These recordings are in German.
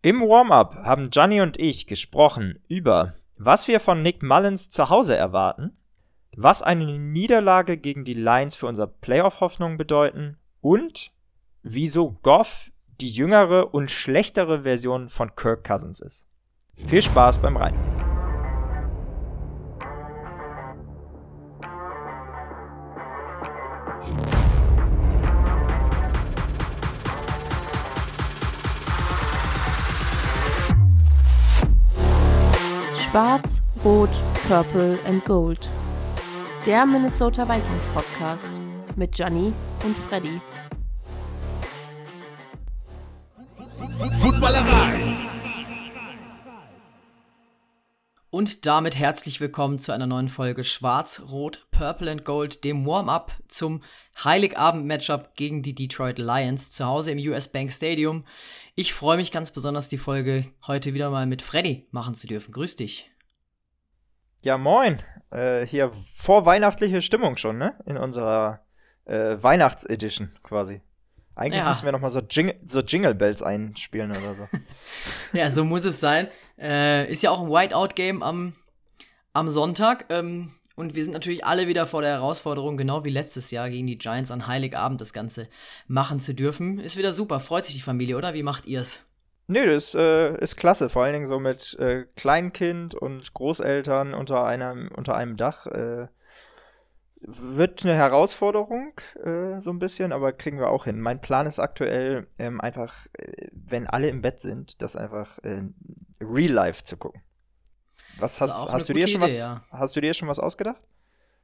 Im Warm-up haben Gianni und ich gesprochen über, was wir von Nick Mullins zu Hause erwarten, was eine Niederlage gegen die Lions für unsere Playoff-Hoffnungen bedeuten und wieso Goff die jüngere und schlechtere Version von Kirk Cousins ist. Viel Spaß beim Rein. Schwarz, Rot, Purple and Gold. Der Minnesota Vikings Podcast mit Gianni und Freddy. Footballerei. Und damit herzlich willkommen zu einer neuen Folge Schwarz, Rot, Purple and Gold, dem Warm-up zum Heiligabend-Matchup gegen die Detroit Lions zu Hause im US Bank Stadium. Ich freue mich ganz besonders, die Folge heute wieder mal mit Freddy machen zu dürfen. Grüß dich. Ja, moin. Äh, hier vorweihnachtliche Stimmung schon, ne? In unserer äh, Weihnachtsedition quasi. Eigentlich ja. müssen wir noch mal so, Jing so Jingle Bells einspielen oder so. ja, so muss es sein. Äh, ist ja auch ein Whiteout-Game am, am Sonntag. Ähm, und wir sind natürlich alle wieder vor der Herausforderung, genau wie letztes Jahr gegen die Giants an Heiligabend das Ganze machen zu dürfen. Ist wieder super. Freut sich die Familie, oder? Wie macht ihr's? Nö, das äh, ist klasse. Vor allen Dingen so mit äh, Kleinkind und Großeltern unter einem, unter einem Dach. Äh, wird eine Herausforderung, äh, so ein bisschen, aber kriegen wir auch hin. Mein Plan ist aktuell ähm, einfach, äh, wenn alle im Bett sind, das einfach äh, Real Life zu gucken. Was hast, hast du dir schon Idee, was? Ja. Hast du dir schon was ausgedacht?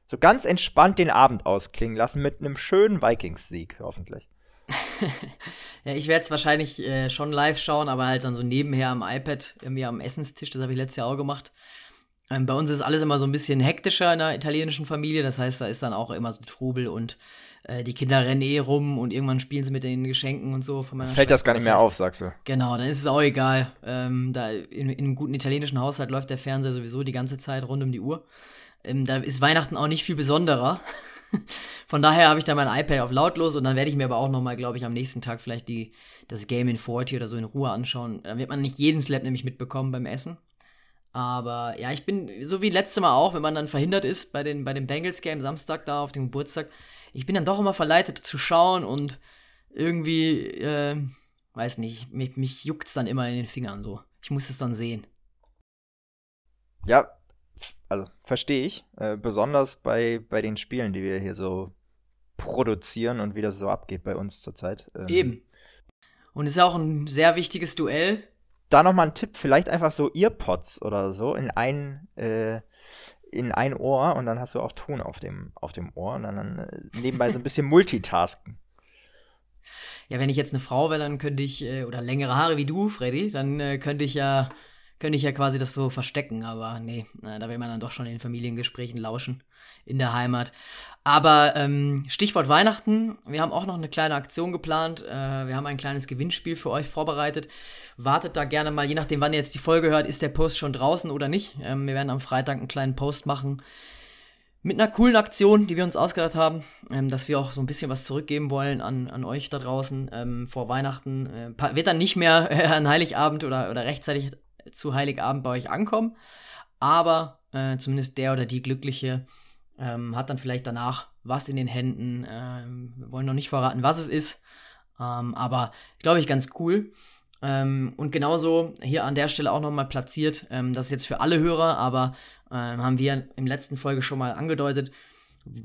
So ganz entspannt den Abend ausklingen lassen mit einem schönen Vikings-Sieg, hoffentlich. ja, ich werde es wahrscheinlich äh, schon live schauen, aber halt dann so nebenher am iPad, irgendwie am Essenstisch, das habe ich letztes Jahr auch gemacht. Ähm, bei uns ist alles immer so ein bisschen hektischer in der italienischen Familie, das heißt, da ist dann auch immer so Trubel und äh, die Kinder rennen eh rum und irgendwann spielen sie mit den Geschenken und so von meiner Fällt Schwester. das gar nicht mehr heißt, auf, sagst du? Genau, dann ist es auch egal. Ähm, da in, in, einem guten italienischen Haushalt läuft der Fernseher sowieso die ganze Zeit rund um die Uhr. Ähm, da ist Weihnachten auch nicht viel besonderer. Von daher habe ich da mein iPad auf lautlos und dann werde ich mir aber auch nochmal, glaube ich, am nächsten Tag vielleicht die, das Game in 40 oder so in Ruhe anschauen. Dann wird man nicht jeden Slap nämlich mitbekommen beim Essen. Aber ja, ich bin so wie letztes Mal auch, wenn man dann verhindert ist bei, den, bei dem Bengals-Game Samstag da auf dem Geburtstag. Ich bin dann doch immer verleitet zu schauen und irgendwie, äh, weiß nicht, mich, mich juckt es dann immer in den Fingern so. Ich muss es dann sehen. Ja, also verstehe ich. Äh, besonders bei, bei den Spielen, die wir hier so produzieren und wie das so abgeht bei uns zurzeit. Ähm, Eben. Und es ist auch ein sehr wichtiges Duell. Da nochmal ein Tipp, vielleicht einfach so Earpods oder so in ein, äh, in ein Ohr und dann hast du auch Ton auf dem, auf dem Ohr und dann, dann äh, nebenbei so ein bisschen multitasken. Ja, wenn ich jetzt eine Frau wäre, dann könnte ich, äh, oder längere Haare wie du, Freddy, dann äh, könnte ich ja könnte ich ja quasi das so verstecken, aber nee, da will man dann doch schon in Familiengesprächen lauschen in der Heimat. Aber ähm, Stichwort Weihnachten, wir haben auch noch eine kleine Aktion geplant. Äh, wir haben ein kleines Gewinnspiel für euch vorbereitet. Wartet da gerne mal, je nachdem, wann ihr jetzt die Folge hört, ist der Post schon draußen oder nicht. Ähm, wir werden am Freitag einen kleinen Post machen mit einer coolen Aktion, die wir uns ausgedacht haben, ähm, dass wir auch so ein bisschen was zurückgeben wollen an, an euch da draußen ähm, vor Weihnachten. Äh, wird dann nicht mehr äh, an Heiligabend oder, oder rechtzeitig zu Heiligabend bei euch ankommen. Aber äh, zumindest der oder die Glückliche ähm, hat dann vielleicht danach was in den Händen. Ähm, wir wollen noch nicht verraten, was es ist. Ähm, aber glaube ich ganz cool. Ähm, und genauso hier an der Stelle auch nochmal platziert. Ähm, das ist jetzt für alle Hörer, aber ähm, haben wir im letzten Folge schon mal angedeutet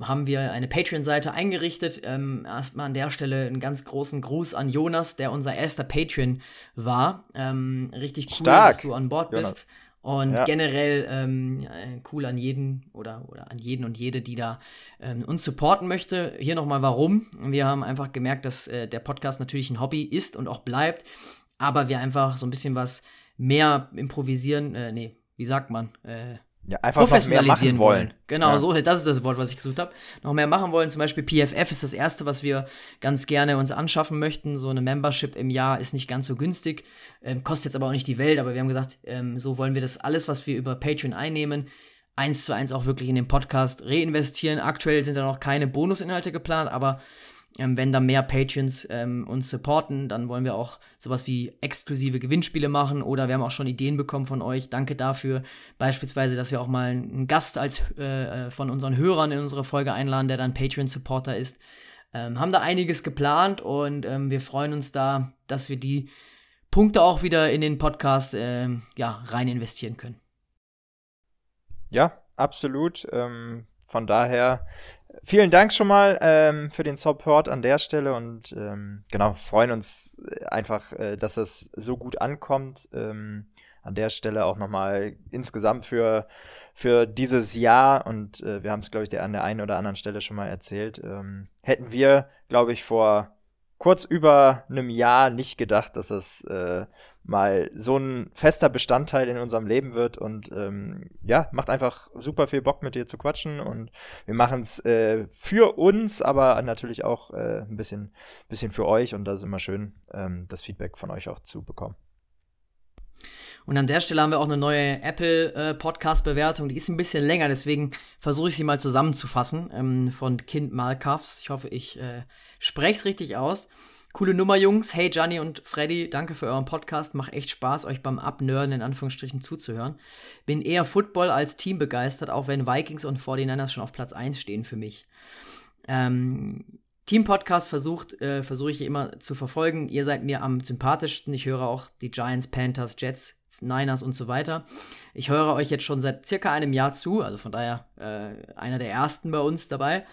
haben wir eine Patreon-Seite eingerichtet. Ähm, erstmal an der Stelle einen ganz großen Gruß an Jonas, der unser erster Patreon war. Ähm, richtig cool, Stark. dass du an Bord Jonas. bist. Und ja. generell ähm, cool an jeden oder, oder an jeden und jede, die da ähm, uns supporten möchte. Hier nochmal warum. Wir haben einfach gemerkt, dass äh, der Podcast natürlich ein Hobby ist und auch bleibt, aber wir einfach so ein bisschen was mehr improvisieren, äh, nee, wie sagt man? Äh, ja, einfach professionalisieren wollen. wollen. Genau, ja. so, das ist das Wort, was ich gesucht habe. Noch mehr machen wollen. Zum Beispiel PFF ist das erste, was wir ganz gerne uns anschaffen möchten. So eine Membership im Jahr ist nicht ganz so günstig, ähm, kostet jetzt aber auch nicht die Welt. Aber wir haben gesagt, ähm, so wollen wir das alles, was wir über Patreon einnehmen, eins zu eins auch wirklich in den Podcast reinvestieren. Aktuell sind da noch keine Bonusinhalte geplant, aber Ähm, wenn da mehr Patreons ähm, uns supporten, dann wollen wir auch sowas wie exklusive Gewinnspiele machen oder wir haben auch schon Ideen bekommen von euch. Danke dafür. Beispielsweise, dass wir auch mal einen Gast als äh, äh, von unseren Hörern in unsere Folge einladen, der dann Patreon-Supporter ist. Ähm, haben da einiges geplant und ähm, wir freuen uns da, dass wir die Punkte auch wieder in den Podcast äh, ja, rein investieren können. Ja, absolut. Ähm, von daher vielen Dank schon mal ähm, für den Support an der Stelle und ähm, genau, freuen uns einfach, äh, dass es so gut ankommt. Ähm, an der Stelle auch nochmal insgesamt für, für dieses Jahr und äh, wir haben es, glaube ich, der, an der einen oder anderen Stelle schon mal erzählt. Ähm, hätten wir, glaube ich, vor kurz über einem Jahr nicht gedacht, dass es äh, mal so ein fester Bestandteil in unserem Leben wird und ähm, ja, macht einfach super viel Bock mit dir zu quatschen und wir machen es äh, für uns, aber natürlich auch äh, ein bisschen, bisschen für euch und da ist immer schön, ähm, das Feedback von euch auch zu bekommen. Und an der Stelle haben wir auch eine neue Apple äh, Podcast-Bewertung. Die ist ein bisschen länger, deswegen versuche ich sie mal zusammenzufassen. Ähm, von Kind Malkavs. Ich hoffe, ich äh, spreche es richtig aus. Coole Nummer, Jungs. Hey, Gianni und Freddy, danke für euren Podcast. Macht echt Spaß, euch beim Abnörden in Anführungsstrichen zuzuhören. Bin eher Football als Team begeistert, auch wenn Vikings und 49ers schon auf Platz 1 stehen für mich. Ähm, Team-Podcast versucht, äh, versuche ich immer zu verfolgen. Ihr seid mir am sympathischsten. Ich höre auch die Giants, Panthers, Jets, Niners und so weiter. Ich höre euch jetzt schon seit circa einem Jahr zu, also von daher äh, einer der ersten bei uns dabei.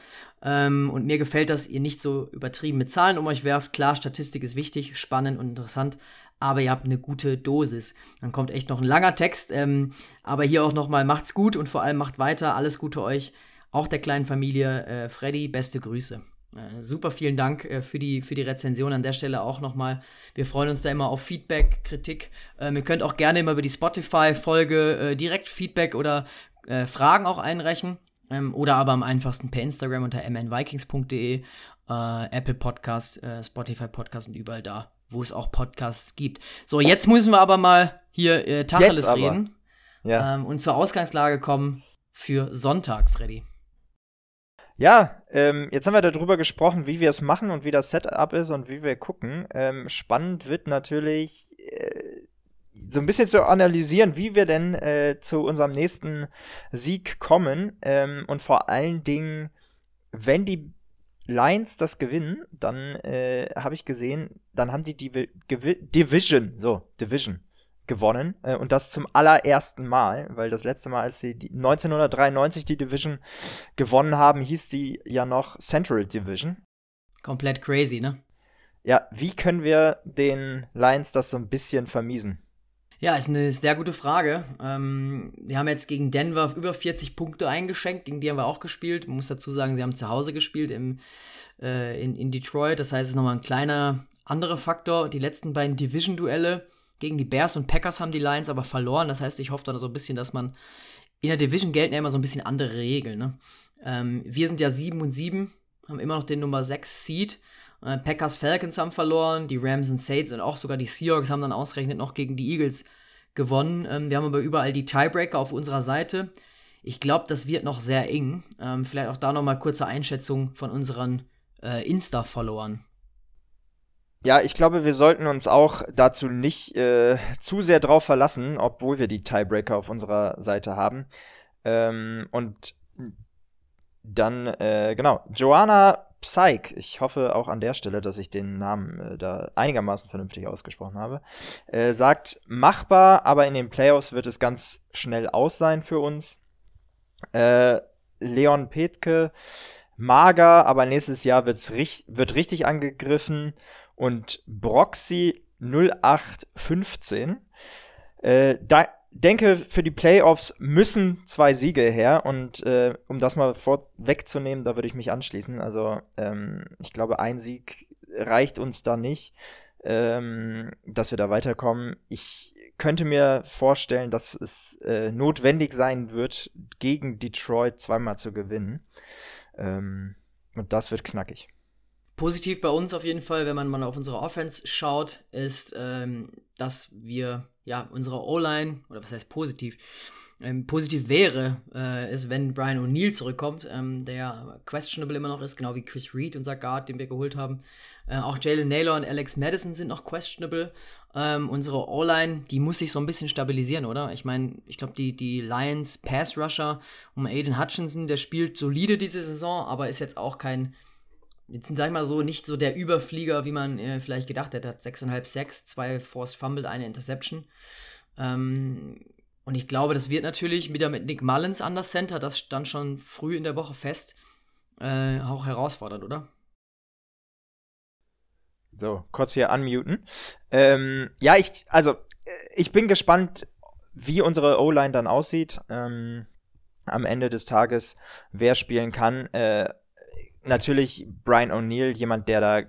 Ähm, und mir gefällt, dass ihr nicht so übertrieben mit Zahlen um euch werft. Klar, Statistik ist wichtig, spannend und interessant, aber ihr habt eine gute Dosis. Dann kommt echt noch ein langer Text, ähm, aber hier auch nochmal macht's gut und vor allem macht weiter. Alles Gute euch, auch der kleinen Familie. Äh, Freddy, beste Grüße. Äh, super, vielen Dank äh, für, die, für die Rezension an der Stelle auch nochmal. Wir freuen uns da immer auf Feedback, Kritik. Ähm, ihr könnt auch gerne immer über die Spotify-Folge äh, direkt Feedback oder äh, Fragen auch einreichen. Ähm, oder aber am einfachsten per Instagram unter mnvikings.de, äh, Apple Podcast, Spotify Podcast und überall da, wo es auch Podcasts gibt. So, jetzt müssen wir aber mal hier äh, Tacheles reden ja. ähm, und zur Ausgangslage kommen für Sonntag, Freddy. Ja, ähm, jetzt haben wir darüber gesprochen, wie wir es machen und wie das Setup ist und wie wir gucken. Ähm, spannend wird natürlich äh, so ein bisschen zu analysieren, wie wir denn äh, zu unserem nächsten Sieg kommen ähm, und vor allen Dingen, wenn die Lions das gewinnen, dann äh, habe ich gesehen, dann haben die Divi Division, so, Division gewonnen äh, und das zum allerersten Mal, weil das letzte Mal, als sie die 1993 die Division gewonnen haben, hieß die ja noch Central Division. Komplett crazy, ne? Ja, wie können wir den Lions das so ein bisschen vermiesen? Ja, ist eine sehr gute Frage. Ähm, die haben jetzt gegen Denver über 40 Punkte eingeschenkt, gegen die haben wir auch gespielt. Man muss dazu sagen, sie haben zu Hause gespielt im, äh, in, in Detroit. Das heißt, es ist nochmal ein kleiner anderer Faktor. Die letzten beiden Division-Duelle gegen die Bears und Packers haben die Lions aber verloren. Das heißt, ich hoffe da so ein bisschen, dass man in der Division gelten ja immer so ein bisschen andere Regeln. Ne? Ähm, wir sind ja 7 und 7, haben immer noch den Nummer 6 Seed. Äh, Packers Falcons haben verloren, die Rams und Saints und auch sogar die Seahawks haben dann ausgerechnet noch gegen die Eagles gewonnen. Ähm, wir haben aber überall die Tiebreaker auf unserer Seite. Ich glaube, das wird noch sehr eng. Ähm, vielleicht auch da nochmal kurze Einschätzung von unseren äh, Insta-Followern. Ja, ich glaube, wir sollten uns auch dazu nicht äh, zu sehr drauf verlassen, obwohl wir die Tiebreaker auf unserer Seite haben. Ähm, und dann, äh, genau, Joanna Psych, ich hoffe auch an der Stelle, dass ich den Namen äh, da einigermaßen vernünftig ausgesprochen habe, äh, sagt, machbar, aber in den Playoffs wird es ganz schnell aus sein für uns. Äh, Leon Petke, mager, aber nächstes Jahr wird's ri wird richtig angegriffen und Broxy 0815. Äh, da, denke, für die Playoffs müssen zwei Siege her und äh, um das mal vorwegzunehmen, da würde ich mich anschließen. Also ähm, ich glaube, ein Sieg reicht uns da nicht, ähm, dass wir da weiterkommen. Ich könnte mir vorstellen, dass es äh, notwendig sein wird, gegen Detroit zweimal zu gewinnen. Ähm, und das wird knackig. Positiv bei uns auf jeden Fall, wenn man mal auf unsere Offense schaut, ist, ähm, dass wir ja unsere O-Line, oder was heißt positiv, Ähm, positiv wäre äh, es, wenn Brian O'Neill zurückkommt, ähm, der questionable immer noch ist, genau wie Chris Reed, unser Guard, den wir geholt haben. Äh, auch Jalen Naylor und Alex Madison sind noch questionable. Ähm, unsere O-Line, die muss sich so ein bisschen stabilisieren, oder? Ich meine, ich glaube, die, die Lions Pass Rusher um Aiden Hutchinson, der spielt solide diese Saison, aber ist jetzt auch kein, jetzt sag ich mal so, nicht so der Überflieger, wie man äh, vielleicht gedacht hätte. Hat 6,5 Sacks, zwei Forced Fumble, eine Interception. Ähm, und ich glaube, das wird natürlich wieder mit Nick Mullins an das Center, das stand schon früh in der Woche fest, äh, auch herausfordernd, oder? So, kurz hier unmuten. Ähm, ja, ich, also, äh, ich bin gespannt, wie unsere O-Line dann aussieht. Ähm, am Ende des Tages, wer spielen kann. Äh, natürlich Brian O'Neill, jemand, der da äh,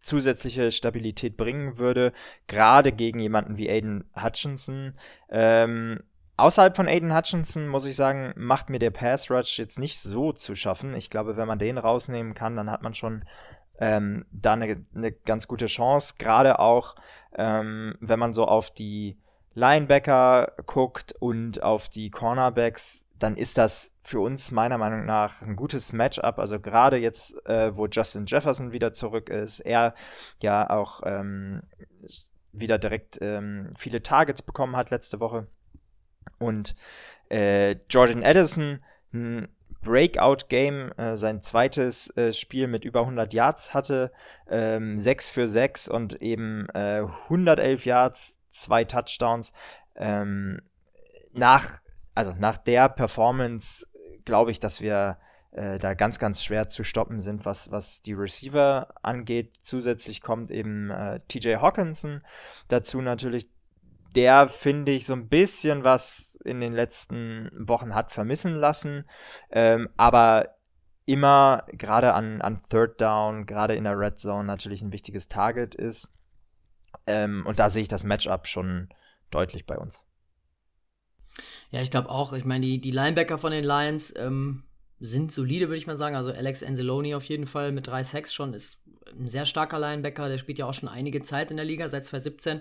zusätzliche Stabilität bringen würde, gerade gegen jemanden wie Aiden Hutchinson. Ähm, außerhalb von Aiden Hutchinson muss ich sagen, macht mir der Pass Rush jetzt nicht so zu schaffen. Ich glaube, wenn man den rausnehmen kann, dann hat man schon ähm, da eine, eine ganz gute Chance. Gerade auch, ähm, wenn man so auf die Linebacker guckt und auf die Cornerbacks, dann ist das für uns meiner Meinung nach ein gutes Matchup. Also gerade jetzt, äh, wo Justin Jefferson wieder zurück ist, er ja auch ähm, wieder direkt ähm, viele Targets bekommen hat letzte Woche. Und äh, Jordan Addison, ein Breakout-Game, äh, sein zweites äh, Spiel mit über 100 Yards hatte, ähm, 6 für 6 und eben äh, 111 Yards, zwei Touchdowns. Ähm, nach also nach der Performance glaube ich, dass wir äh, da ganz, ganz schwer zu stoppen sind, was, was die Receiver angeht. Zusätzlich kommt eben äh, TJ Hawkinson dazu natürlich. Der, finde ich, so ein bisschen was in den letzten Wochen hat vermissen lassen. Ähm, aber immer gerade an, an Third Down, gerade in der Red Zone natürlich ein wichtiges Target ist. Ähm, und da sehe ich das Matchup schon deutlich bei uns. Ja, ich glaube auch. Ich meine, die, die Linebacker von den Lions ähm, sind solide, würde ich mal sagen. Also Alex Anzalone auf jeden Fall mit drei Sacks schon ist ein sehr starker Linebacker. Der spielt ja auch schon einige Zeit in der Liga, seit 2017.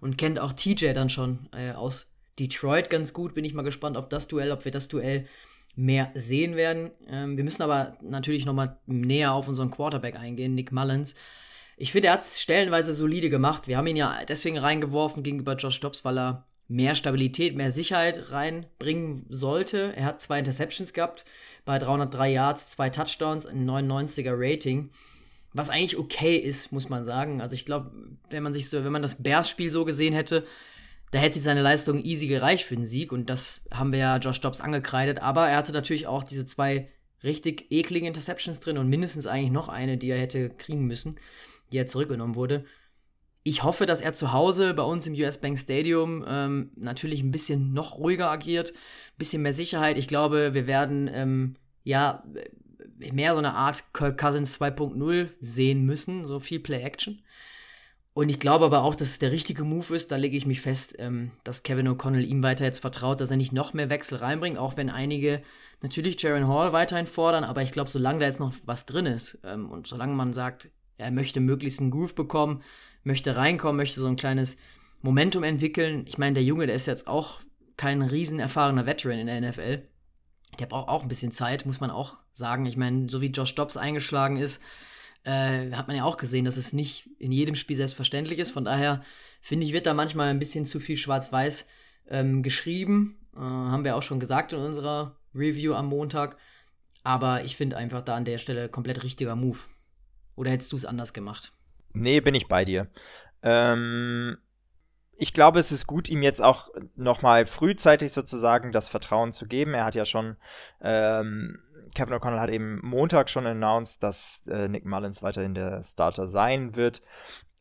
Und kennt auch TJ dann schon äh, aus Detroit ganz gut. Bin ich mal gespannt auf das Duell, ob wir das Duell mehr sehen werden. Ähm, wir müssen aber natürlich noch mal näher auf unseren Quarterback eingehen, Nick Mullins. Ich finde, er hat es stellenweise solide gemacht. Wir haben ihn ja deswegen reingeworfen gegenüber Josh Dobbs, weil er mehr Stabilität, mehr Sicherheit reinbringen sollte. Er hat zwei Interceptions gehabt, bei 303 Yards, zwei Touchdowns, ein 99er Rating. Was eigentlich okay ist, muss man sagen. Also ich glaube, wenn man sich so, wenn man das Bears-Spiel so gesehen hätte, da hätte seine Leistung easy gereicht für den Sieg. Und das haben wir ja Josh Dobbs angekreidet. Aber er hatte natürlich auch diese zwei richtig ekligen Interceptions drin und mindestens eigentlich noch eine, die er hätte kriegen müssen, die er zurückgenommen wurde ich hoffe, dass er zu Hause bei uns im US Bank Stadium ähm, natürlich ein bisschen noch ruhiger agiert, ein bisschen mehr Sicherheit. Ich glaube, wir werden ähm, ja mehr so eine Art Kirk Cousins 2.0 sehen müssen, so viel Play-Action. Und ich glaube aber auch, dass es der richtige Move ist. Da lege ich mich fest, ähm, dass Kevin O'Connell ihm weiter jetzt vertraut, dass er nicht noch mehr Wechsel reinbringt, auch wenn einige natürlich Jaron Hall weiterhin fordern. Aber ich glaube, solange da jetzt noch was drin ist ähm, und solange man sagt, er möchte möglichst einen Groove bekommen, möchte reinkommen, möchte so ein kleines Momentum entwickeln. Ich meine, der Junge, der ist jetzt auch kein riesen erfahrener Veteran in der NFL. Der braucht auch ein bisschen Zeit, muss man auch sagen. Ich meine, so wie Josh Dobbs eingeschlagen ist, äh, hat man ja auch gesehen, dass es nicht in jedem Spiel selbstverständlich ist. Von daher finde ich, wird da manchmal ein bisschen zu viel Schwarz-Weiß ähm, geschrieben. Äh, haben wir auch schon gesagt in unserer Review am Montag. Aber ich finde einfach da an der Stelle komplett richtiger Move. Oder hättest du es anders gemacht? Nee, bin ich bei dir. Ähm, ich glaube, es ist gut, ihm jetzt auch nochmal frühzeitig sozusagen das Vertrauen zu geben. Er hat ja schon, ähm, Kevin O'Connell hat eben Montag schon announced, dass äh, Nick Mullins weiterhin der Starter sein wird.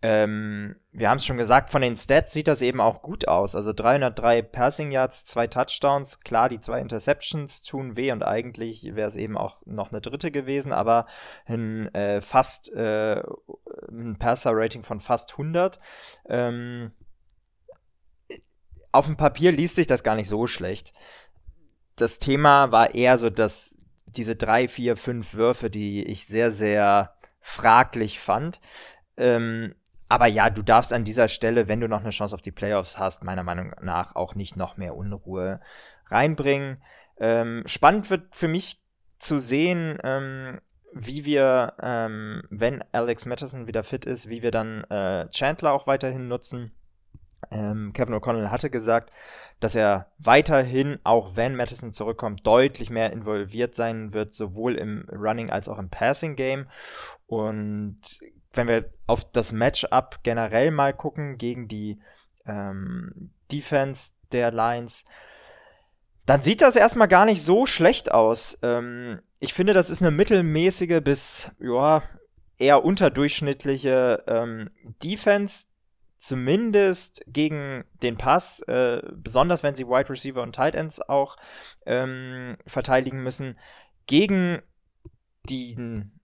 Ähm, wir haben es schon gesagt, von den Stats sieht das eben auch gut aus. Also 303 Passing Yards, zwei Touchdowns. Klar, die zwei Interceptions tun weh und eigentlich wäre es eben auch noch eine dritte gewesen, aber ein äh, fast äh, ein Passer-Rating von fast 100. Ähm, auf dem Papier liest sich das gar nicht so schlecht. Das Thema war eher so, dass diese drei, vier, fünf Würfe, die ich sehr, sehr fraglich fand. Ähm, aber ja, du darfst an dieser Stelle, wenn du noch eine Chance auf die Playoffs hast, meiner Meinung nach auch nicht noch mehr Unruhe reinbringen. Ähm, spannend wird für mich zu sehen, ähm, wie wir, ähm, wenn Alex Matterson wieder fit ist, wie wir dann äh, Chandler auch weiterhin nutzen. Ähm, Kevin O'Connell hatte gesagt, dass er weiterhin, auch wenn Madison zurückkommt, deutlich mehr involviert sein wird, sowohl im Running als auch im Passing Game. Und wenn wir auf das Matchup generell mal gucken gegen die ähm, Defense der Lions, dann sieht das erstmal gar nicht so schlecht aus. Ähm, ich finde, das ist eine mittelmäßige bis ja, eher unterdurchschnittliche ähm, Defense, zumindest gegen den Pass, äh, besonders wenn sie Wide Receiver und Tight Ends auch ähm, verteidigen müssen. Gegen den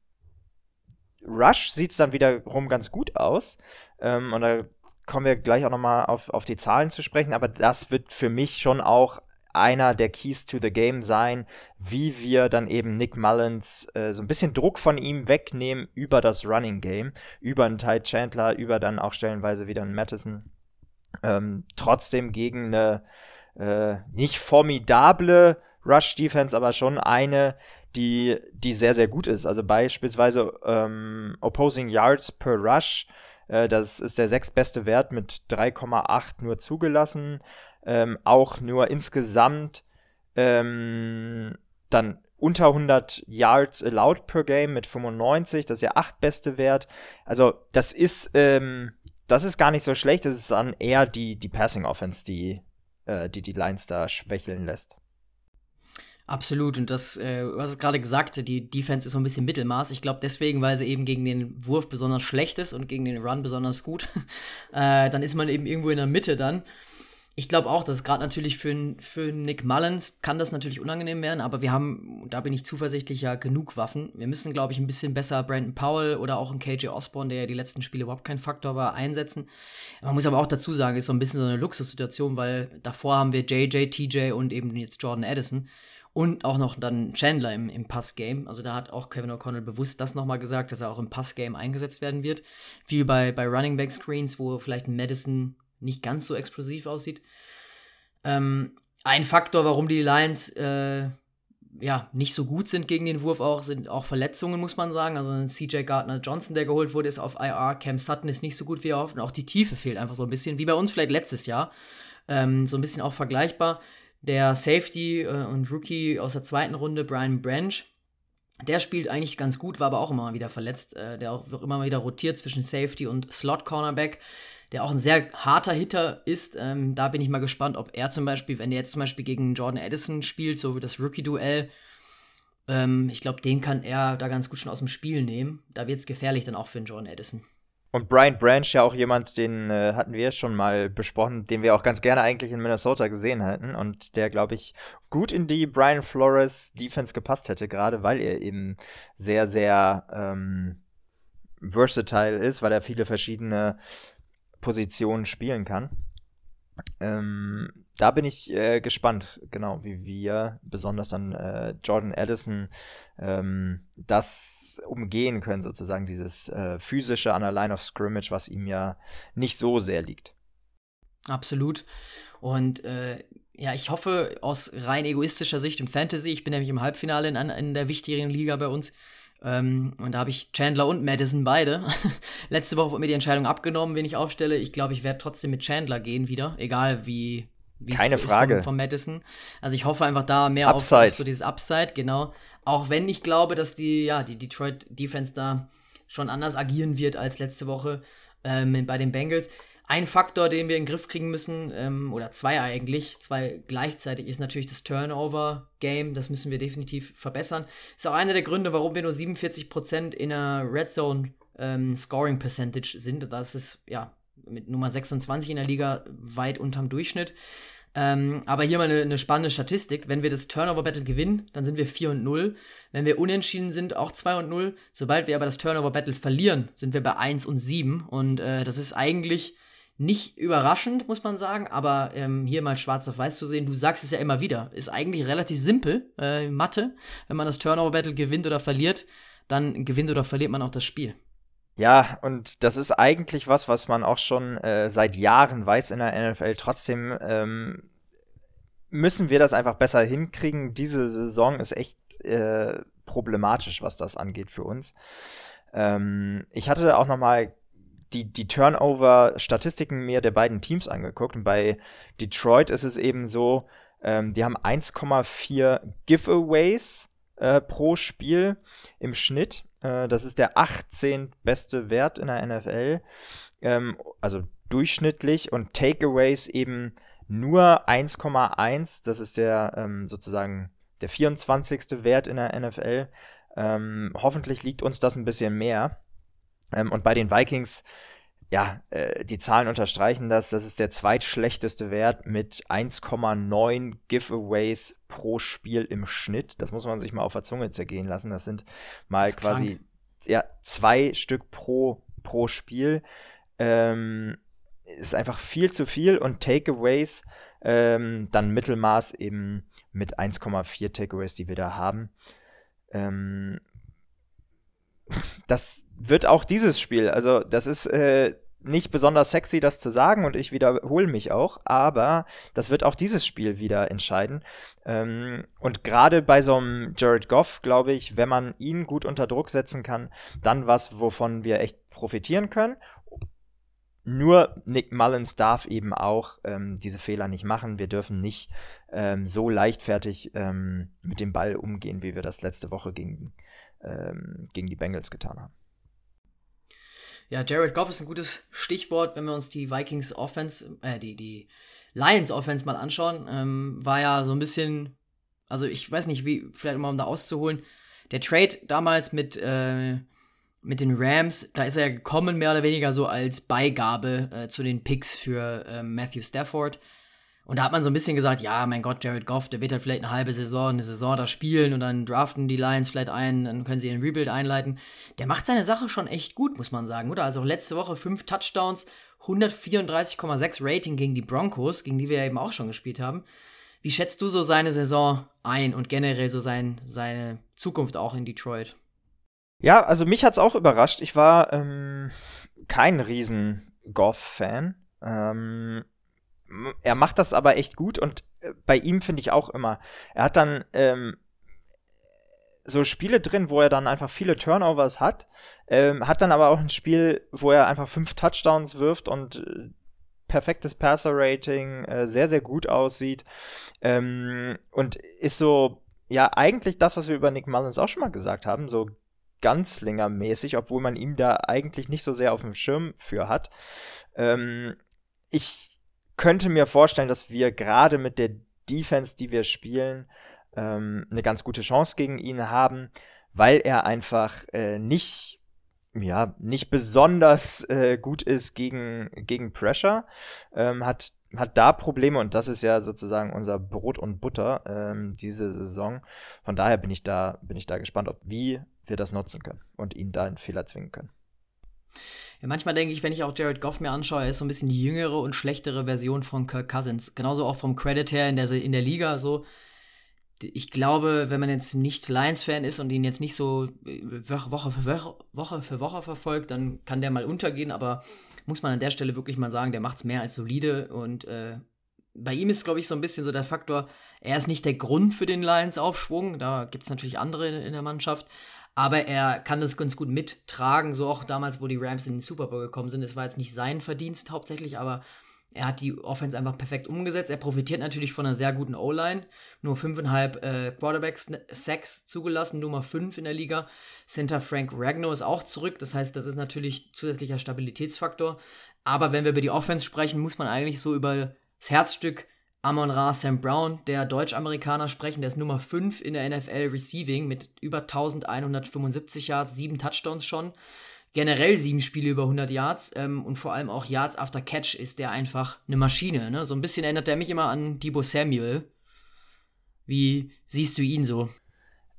Rush sieht es dann wiederum ganz gut aus. Ähm, und da kommen wir gleich auch nochmal auf, auf die Zahlen zu sprechen. Aber das wird für mich schon auch einer der Keys to the Game sein, wie wir dann eben Nick Mullins äh, so ein bisschen Druck von ihm wegnehmen über das Running Game, über einen Ty Chandler, über dann auch stellenweise wieder einen Madison. Ähm, trotzdem gegen eine äh, nicht formidable Rush Defense, aber schon eine, die, die sehr, sehr gut ist. Also beispielsweise ähm, Opposing Yards per Rush, äh, das ist der sechstbeste Wert mit 3,8 nur zugelassen ähm, auch nur insgesamt ähm, dann unter 100 Yards allowed per Game mit 95, das ist der achtbeste Wert. Also das ist, ähm, das ist gar nicht so schlecht, das ist dann eher die, die Passing Offense, die, äh, die die Lines da schwächeln lässt. Absolut, und das, äh, du hast es gerade gesagt, die Defense ist so ein bisschen Mittelmaß. Ich glaube deswegen, weil sie eben gegen den Wurf besonders schlecht ist und gegen den Run besonders gut. äh, dann ist man eben irgendwo in der Mitte dann. Ich glaube auch, dass gerade natürlich für, für Nick Mullins kann das natürlich unangenehm werden, aber wir haben, da bin ich zuversichtlich, ja genug Waffen. Wir müssen, glaube ich, ein bisschen besser Brandon Powell oder auch ein KJ Osborne, der ja die letzten Spiele überhaupt kein Faktor war, einsetzen. Man muss aber auch dazu sagen, ist so ein bisschen so eine Luxussituation, weil davor haben wir JJ, TJ und eben jetzt Jordan Addison und auch noch dann Chandler im, im Passgame. Also da hat auch Kevin O'Connell bewusst das nochmal gesagt, dass er auch im Passgame eingesetzt werden wird. Wie bei, bei Running Back Screens, wo vielleicht Madison nicht ganz so explosiv aussieht. Ähm, ein Faktor, warum die Lions äh, ja nicht so gut sind gegen den Wurf auch, sind auch Verletzungen, muss man sagen. Also CJ Gardner Johnson, der geholt wurde, ist auf IR. Cam Sutton ist nicht so gut wie er oft. Und auch die Tiefe fehlt einfach so ein bisschen, wie bei uns vielleicht letztes Jahr. Ähm, so ein bisschen auch vergleichbar. Der Safety äh, und Rookie aus der zweiten Runde, Brian Branch, der spielt eigentlich ganz gut, war aber auch immer mal wieder verletzt. Äh, der auch immer mal wieder rotiert zwischen Safety und Slot Cornerback der auch ein sehr harter Hitter ist. Ähm, da bin ich mal gespannt, ob er zum Beispiel, wenn er jetzt zum Beispiel gegen Jordan Addison spielt, so wie das Rookie-Duell, ähm, ich glaube, den kann er da ganz gut schon aus dem Spiel nehmen. Da wird es gefährlich dann auch für den Jordan Addison. Und Brian Branch ja auch jemand, den äh, hatten wir schon mal besprochen, den wir auch ganz gerne eigentlich in Minnesota gesehen hätten und der, glaube ich, gut in die Brian Flores Defense gepasst hätte, gerade weil er eben sehr, sehr ähm, versatile ist, weil er viele verschiedene Positionen spielen kann. Ähm, da bin ich äh, gespannt, genau, wie wir besonders dann äh, Jordan Addison ähm, das umgehen können, sozusagen dieses äh, physische an der Line of Scrimmage, was ihm ja nicht so sehr liegt. Absolut. Und äh, ja, ich hoffe aus rein egoistischer Sicht im Fantasy, ich bin nämlich im Halbfinale in, in der wichtigeren Liga bei uns, ähm, und da habe ich Chandler und Madison beide. Letzte Woche wurde mir die Entscheidung abgenommen, wen ich aufstelle. Ich glaube, ich werde trotzdem mit Chandler gehen wieder, egal wie wie Keine es Frage. Von, von Madison. Also ich hoffe einfach da mehr auf, auf, so dieses Upside, genau. Auch wenn ich glaube, dass die, ja, die Detroit Defense da schon anders agieren wird als letzte Woche ähm, bei den Bengals. Ein Faktor, den wir in den Griff kriegen müssen, ähm, oder zwei eigentlich, zwei gleichzeitig, ist natürlich das Turnover-Game. Das müssen wir definitiv verbessern. Ist auch einer der Gründe, warum wir nur 47% in der Red Zone ähm, Scoring Percentage sind. Das ist ja mit Nummer 26 in der Liga weit unterm Durchschnitt. Ähm, aber hier mal eine, eine, spannende Statistik. Wenn wir das Turnover Battle gewinnen, dann sind wir 4 und 0. Wenn wir unentschieden sind, auch 2 und 0. Sobald wir aber das Turnover Battle verlieren, sind wir bei 1 und 7. Und äh, das ist eigentlich nicht überraschend, muss man sagen, aber ähm, hier mal schwarz auf weiß zu sehen, du sagst es ja immer wieder, ist eigentlich relativ simpel, äh, Mathe. Wenn man das Turnover-Battle gewinnt oder verliert, dann gewinnt oder verliert man auch das Spiel. Ja, und das ist eigentlich was, was man auch schon äh, seit Jahren weiß in der NFL. Trotzdem ähm, müssen wir das einfach besser hinkriegen. Diese Saison ist echt äh, problematisch, was das angeht für uns. Ähm, ich hatte auch noch mal die, die Turnover-Statistiken mir der beiden Teams angeguckt. Und bei Detroit ist es eben so, ähm, die haben 1,4 Giveaways äh, pro Spiel im Schnitt. Äh, das ist der 18. beste Wert in der NFL. Ähm, also durchschnittlich und Takeaways eben nur 1,1. Das ist der ähm, sozusagen der 24. Wert in der NFL. Ähm, hoffentlich liegt uns das ein bisschen mehr. Ähm, und bei den Vikings, ja, äh, die Zahlen unterstreichen das. Das ist der zweitschlechteste Wert mit 1,9 Giveaways pro Spiel im Schnitt. Das muss man sich mal auf der Zunge zergehen lassen. Das sind mal das quasi ja, zwei Stück pro, pro Spiel. Ähm, ist einfach viel zu viel und Takeaways ähm, dann Mittelmaß eben mit 1,4 Takeaways, die wir da haben. Ähm, das wird auch dieses Spiel, also das ist äh, nicht besonders sexy, das zu sagen und ich wiederhole mich auch, aber das wird auch dieses Spiel wieder entscheiden. Ähm, und gerade bei so einem Jared Goff, glaube ich, wenn man ihn gut unter Druck setzen kann, dann was, wovon wir echt profitieren können. Nur Nick Mullins darf eben auch ähm, diese Fehler nicht machen. Wir dürfen nicht ähm, so leichtfertig ähm, mit dem Ball umgehen, wie wir das letzte Woche gegen, ähm, gegen die Bengals getan haben. Ja, Jared Goff ist ein gutes Stichwort, wenn wir uns die Vikings Offense, äh, die, die Lions Offense mal anschauen. Ähm, war ja so ein bisschen, also ich weiß nicht, wie, vielleicht mal um da auszuholen. Der Trade damals mit, äh, mit den Rams, da ist er gekommen, mehr oder weniger so als Beigabe äh, zu den Picks für äh, Matthew Stafford. Und da hat man so ein bisschen gesagt, ja, mein Gott, Jared Goff, der wird halt vielleicht eine halbe Saison, eine Saison da spielen und dann draften die Lions vielleicht ein, dann können sie ihren Rebuild einleiten. Der macht seine Sache schon echt gut, muss man sagen, oder? Also letzte Woche fünf Touchdowns, 134,6 Rating gegen die Broncos, gegen die wir ja eben auch schon gespielt haben. Wie schätzt du so seine Saison ein und generell so sein, seine Zukunft auch in Detroit? Ja, also mich hat's auch überrascht. Ich war ähm, kein riesen Goff-Fan. Ähm, er macht das aber echt gut und äh, bei ihm finde ich auch immer. Er hat dann ähm, so Spiele drin, wo er dann einfach viele Turnovers hat, ähm, hat dann aber auch ein Spiel, wo er einfach fünf Touchdowns wirft und äh, perfektes Passer-Rating, äh, sehr, sehr gut aussieht ähm, und ist so, ja, eigentlich das, was wir über Nick Mullins auch schon mal gesagt haben, so Ganzlinger-mäßig, obwohl man ihn da eigentlich nicht so sehr auf dem Schirm für hat. Ähm, ich könnte mir vorstellen, dass wir gerade mit der Defense, die wir spielen, ähm, eine ganz gute Chance gegen ihn haben, weil er einfach äh, nicht ja, nicht besonders äh, gut ist gegen, gegen Pressure, ähm, hat, hat da Probleme und das ist ja sozusagen unser Brot und Butter ähm, diese Saison. Von daher bin ich da, bin ich da gespannt, ob wie wir das nutzen können und ihn da in Fehler zwingen können. Ja, manchmal denke ich, wenn ich auch Jared Goff mir anschaue, er ist so ein bisschen die jüngere und schlechtere Version von Kirk Cousins. Genauso auch vom Credit her in der, in der Liga so. Ich glaube, wenn man jetzt nicht Lions-Fan ist und ihn jetzt nicht so äh, Woche für Woche, Woche für Woche verfolgt, dann kann der mal untergehen, aber muss man an der Stelle wirklich mal sagen, der macht es mehr als solide und äh, bei ihm ist, glaube ich, so ein bisschen so der Faktor, er ist nicht der Grund für den Lions-Aufschwung. Da gibt es natürlich andere in, in, der Mannschaft. Aber er kann das ganz gut mittragen, so auch damals, wo die Rams in den Super Bowl gekommen sind. Es war jetzt nicht sein Verdienst hauptsächlich, aber er hat die Offense einfach perfekt umgesetzt. Er profitiert natürlich von einer sehr guten O-Line. Nur 5,5 äh, Quarterback-Sacks zugelassen, Nummer 5 in der Liga. Center Frank Ragno ist auch zurück. Das heißt, das ist natürlich zusätzlicher Stabilitätsfaktor. Aber wenn wir über die Offense sprechen, muss man eigentlich so über das Herzstück Amon Ra Sam Brown, der Deutsch-Amerikaner, sprechen. Der ist Nummer 5 in der NFL Receiving mit über 1175 Yards, 7 Touchdowns schon. Generell 7 Spiele über 100 Yards ähm, und vor allem auch Yards after Catch ist der einfach eine Maschine. Ne? So ein bisschen erinnert er mich immer an Debo Samuel. Wie siehst du ihn so?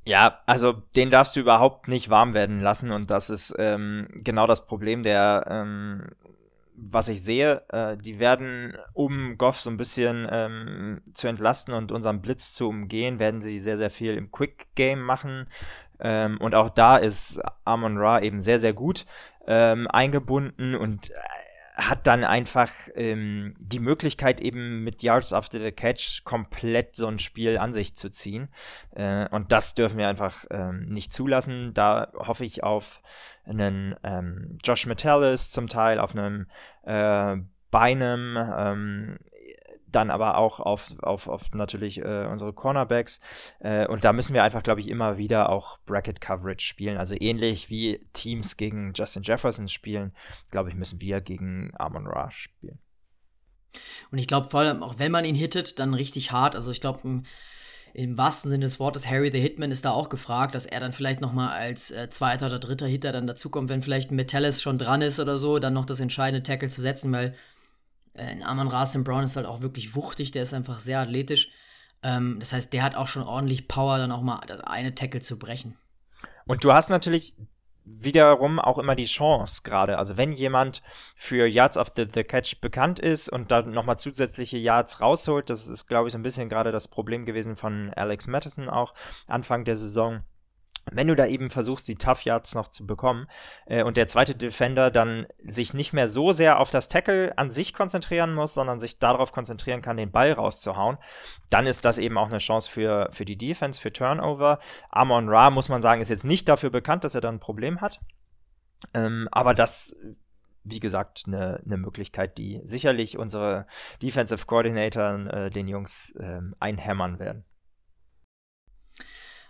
Ja, also den darfst du überhaupt nicht warm werden lassen und das ist ähm, genau das Problem der ähm, was ich sehe, äh, die werden, um Goff so ein bisschen ähm, zu entlasten und unseren Blitz zu umgehen, werden sie sehr, sehr viel im Quick Game machen. Ähm, und auch da ist Amon Ra eben sehr, sehr gut. ähm, eingebunden und äh, hat dann einfach ähm, die Möglichkeit eben mit Yards after the Catch komplett so ein Spiel an sich zu ziehen. Äh, und das dürfen wir einfach ähm, nicht zulassen. Da hoffe ich auf einen ähm, Josh Metellus zum Teil, auf einem äh, Beinem, ähm, dann aber auch auf, auf, auf natürlich äh, unsere Cornerbacks. Äh, und da müssen wir einfach, glaube ich, immer wieder auch Bracket Coverage spielen. Also ähnlich wie Teams gegen Justin Jefferson spielen, glaube ich, müssen wir gegen Amon Ra spielen. Und ich glaube vor allem, auch wenn man ihn hittet, dann richtig hart. Also ich glaube, im wahrsten Sinne des Wortes, Harry the Hitman ist da auch gefragt, dass er dann vielleicht nochmal als äh, zweiter oder dritter Hitter dann dazukommt, wenn vielleicht ein Metellus schon dran ist oder so, dann noch das entscheidende Tackle zu setzen, weil äh, Amon Rasim Brown ist halt auch wirklich wuchtig, der ist einfach sehr athletisch. Ähm, das heißt, der hat auch schon ordentlich Power, dann auch mal eine Tackle zu brechen. Und du hast natürlich wiederum auch immer die Chance gerade. Also wenn jemand für Yards of the, the Catch bekannt ist und dann nochmal zusätzliche Yards rausholt, das ist, glaube ich, so ein bisschen gerade das Problem gewesen von Alex Madison auch Anfang der Saison wenn du da eben versuchst, die Tough Yards noch zu bekommen äh, und der zweite Defender dann sich nicht mehr so sehr auf das Tackle an sich konzentrieren muss, sondern sich darauf konzentrieren kann, den Ball rauszuhauen, dann ist das eben auch eine Chance für, für die Defense, für Turnover. Amon Ra, muss man sagen, ist jetzt nicht dafür bekannt, dass er da ein Problem hat. Ähm, aber das wie gesagt, eine, eine Möglichkeit, die sicherlich unsere Defensive Coordinator äh, den Jungs äh, einhämmern werden.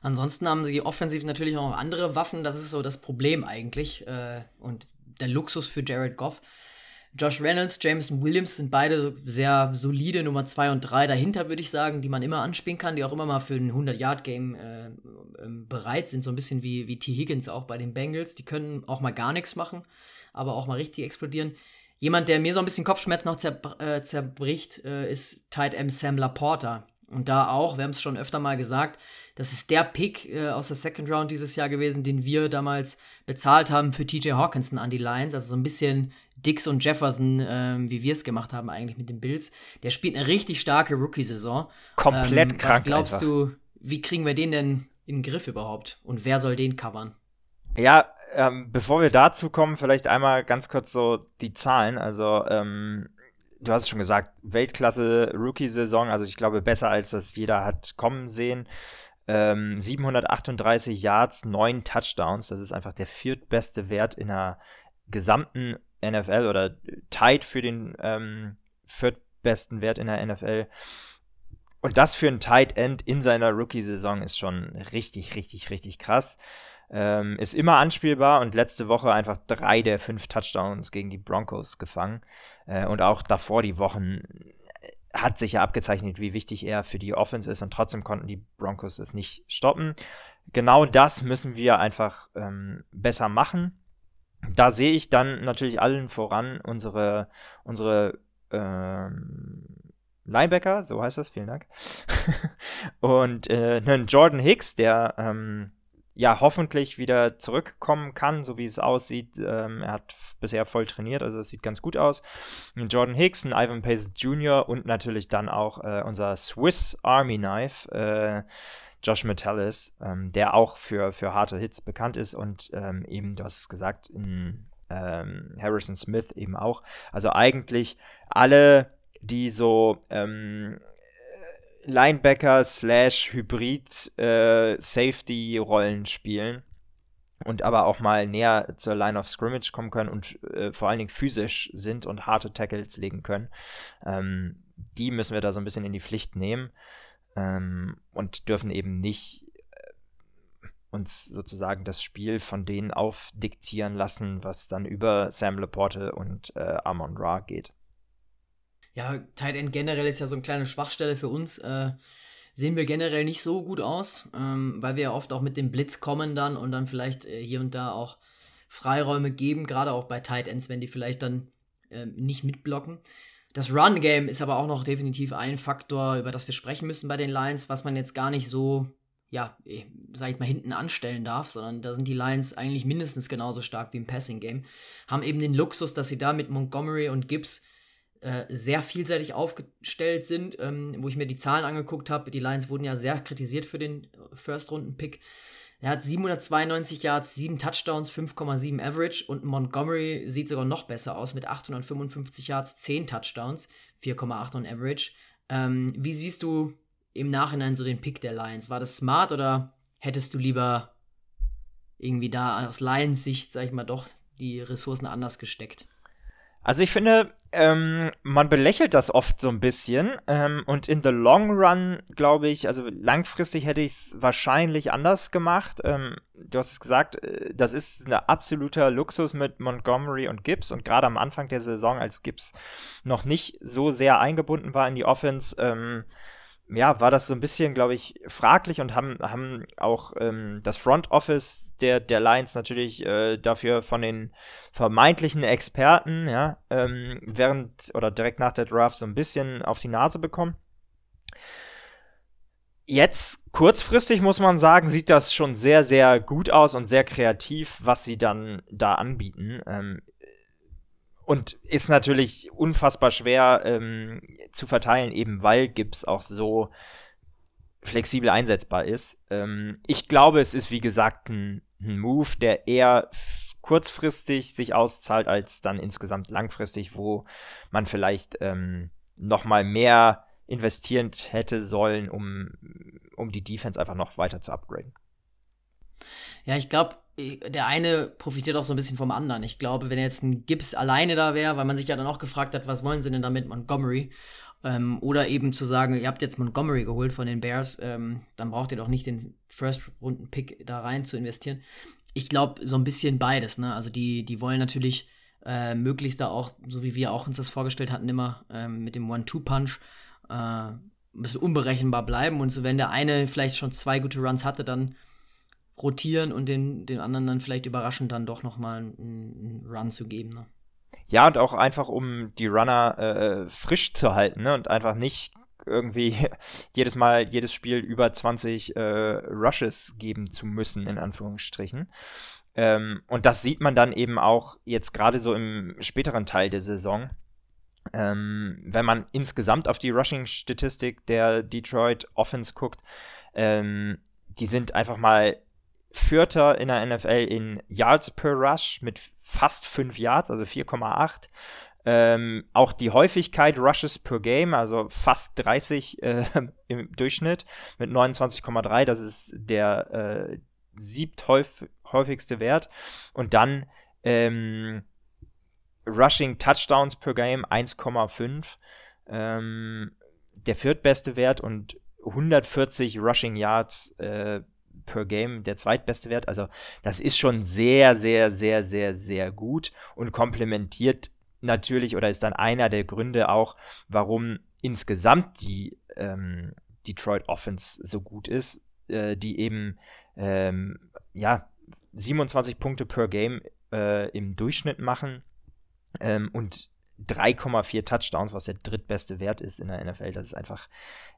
Ansonsten haben sie offensiv natürlich auch noch andere Waffen. Das ist so das Problem eigentlich. Äh, und der Luxus für Jared Goff. Josh Reynolds, Jameson Williams sind beide sehr solide Nummer 2 und 3 dahinter, würde ich sagen, die man immer anspielen kann, die auch immer mal für ein 100-Yard-Game äh, ähm, bereit sind. So ein bisschen wie, wie T. Higgins auch bei den Bengals. Die können auch mal gar nichts machen, aber auch mal richtig explodieren. Jemand, der mir so ein bisschen Kopfschmerzen noch zerbr äh, zerbricht, äh, ist Tight M Sam Laporta. Und da auch, wir haben es schon öfter mal gesagt, das ist der Pick äh, aus der Second Round dieses Jahr gewesen, den wir damals bezahlt haben für TJ Hawkinson an die Lions. Also so ein bisschen Dix und Jefferson, äh, wie wir es gemacht haben eigentlich mit den Bills. Der spielt eine richtig starke Rookie-Saison. Komplett ähm, krank. Was glaubst einfach. du, wie kriegen wir den denn in den Griff überhaupt? Und wer soll den covern? Ja, ähm, bevor wir dazu kommen, vielleicht einmal ganz kurz so die Zahlen. Also, ähm, du hast es schon gesagt, Weltklasse Rookie-Saison, also ich glaube besser als das jeder hat kommen sehen. Ähm, 738 Yards, 9 Touchdowns, das ist einfach der viertbeste Wert in der gesamten NFL oder tight für den ähm, viertbesten Wert in der NFL. Und das für ein Tight End in seiner Rookie-Saison ist schon richtig, richtig, richtig krass. Ähm, ist immer anspielbar und letzte Woche einfach drei der fünf Touchdowns gegen die Broncos gefangen. Äh, und auch davor die Wochen hat sich ja abgezeichnet, wie wichtig er für die Offense ist und trotzdem konnten die Broncos es nicht stoppen. Genau das müssen wir einfach ähm, besser machen. Da sehe ich dann natürlich allen voran unsere, unsere ähm, Linebacker, so heißt das, vielen Dank. und äh, einen Jordan Hicks, der ähm, ja hoffentlich wieder zurückkommen kann, so wie es aussieht. Ähm, er hat bisher voll trainiert, also es sieht ganz gut aus. Jordan Hicks, ein Ivan Pace Jr. und natürlich dann auch äh, unser Swiss Army Knife, äh, Josh Metellus, ähm, der auch für, für harte Hits bekannt ist und ähm, eben, du hast es gesagt, in ähm, Harrison Smith eben auch. Also eigentlich alle, die so ähm, Linebacker slash Hybrid äh, Safety Rollen spielen und aber auch mal näher zur Line of Scrimmage kommen können und äh, vor allen Dingen physisch sind und harte Tackles legen können. Ähm, die müssen wir da so ein bisschen in die Pflicht nehmen ähm, und dürfen eben nicht äh, uns sozusagen das Spiel von denen aufdiktieren lassen, was dann über Sam Laporte und äh, Amon Ra geht. Ja, Tight End generell ist ja so eine kleine Schwachstelle für uns. Äh, sehen wir generell nicht so gut aus, ähm, weil wir ja oft auch mit dem Blitz kommen dann und dann vielleicht äh, hier und da auch Freiräume geben, gerade auch bei Tight Ends, wenn die vielleicht dann äh, nicht mitblocken. Das Run-Game ist aber auch noch definitiv ein Faktor, über das wir sprechen müssen bei den Lions, was man jetzt gar nicht so, ja, eh, sag ich mal, hinten anstellen darf, sondern da sind die Lions eigentlich mindestens genauso stark wie im Passing-Game. Haben eben den Luxus, dass sie da mit Montgomery und Gibbs äh, sehr vielseitig aufgestellt sind, ähm, wo ich mir die Zahlen angeguckt habe. Die Lions wurden ja sehr kritisiert für den First-Runden-Pick. Er hat 792 Yards, 7 Touchdowns, 5,7 Average und Montgomery sieht sogar noch besser aus mit 855 Yards, 10 Touchdowns, 4,8 on Average. Ähm, wie siehst du im Nachhinein so den Pick der Lions? War das smart oder hättest du lieber irgendwie da aus Lions Sicht, sag ich mal, doch die Ressourcen anders gesteckt? Also ich finde, ähm, man belächelt das oft so ein bisschen ähm, und in the long run glaube ich, also langfristig hätte ich es wahrscheinlich anders gemacht. Ähm, du hast es gesagt, äh, das ist ein absoluter Luxus mit Montgomery und Gibbs und gerade am Anfang der Saison, als Gibbs noch nicht so sehr eingebunden war in die Offense, ähm, ja, war das so ein bisschen, glaube ich, fraglich und haben, haben auch ähm, das Front Office der, der Lions natürlich äh, dafür von den vermeintlichen Experten, ja, ähm, während oder direkt nach der Draft so ein bisschen auf die Nase bekommen. Jetzt, kurzfristig muss man sagen, sieht das schon sehr, sehr gut aus und sehr kreativ, was sie dann da anbieten. Ähm, und ist natürlich unfassbar schwer ähm, zu verteilen, eben weil Gibbs auch so flexibel einsetzbar ist. Ähm, ich glaube, es ist wie gesagt ein, ein Move, der eher kurzfristig sich auszahlt, als dann insgesamt langfristig, wo man vielleicht ähm, noch mehr investieren hätte sollen, um, um die Defense einfach noch weiter zu upgraden. Ja, ich glaube, der eine profitiert auch so ein bisschen vom anderen. Ich glaube, wenn jetzt ein Gibbs alleine da wäre, weil man sich ja dann auch gefragt hat, was wollen sie denn damit Montgomery? Ähm, oder eben zu sagen, ihr habt jetzt Montgomery geholt von den Bears, ähm, dann braucht ihr doch nicht den First-Runden-Pick da rein zu investieren. Ich glaube, so ein bisschen beides. Ne? Also die, die wollen natürlich äh, möglichst da auch, so wie wir auch uns das vorgestellt hatten, immer ähm, mit dem One-Two-Punch äh, ein bisschen unberechenbar bleiben. Und so, wenn der eine vielleicht schon zwei gute Runs hatte, dann rotieren und den, den anderen dann vielleicht überraschend dann doch nochmal einen, einen Run zu geben. Ne? Ja, und auch einfach, um die Runner äh, frisch zu halten ne? und einfach nicht irgendwie jedes Mal, jedes Spiel über 20 äh, Rushes geben zu müssen, in Anführungsstrichen. Ähm, und das sieht man dann eben auch jetzt gerade so im späteren Teil der Saison. Ähm, wenn man insgesamt auf die Rushing-Statistik der Detroit Offense guckt, ähm, die sind einfach mal Vierter in der NFL in Yards per Rush mit fast 5 Yards, also 4,8. Ähm, auch die Häufigkeit Rushes per Game, also fast 30 äh, im Durchschnitt mit 29,3, das ist der äh, siebthäufigste Wert. Und dann ähm, Rushing Touchdowns per Game 1,5, ähm, der viertbeste Wert und 140 Rushing Yards äh, per Game der zweitbeste Wert. Also das ist schon sehr, sehr, sehr, sehr, sehr gut und komplementiert natürlich oder ist dann einer der Gründe auch, warum insgesamt die ähm, Detroit Offense so gut ist, äh, die eben ähm, ja 27 Punkte per Game äh, im Durchschnitt machen ähm, und 3,4 Touchdowns, was der drittbeste Wert ist in der NFL. Das ist einfach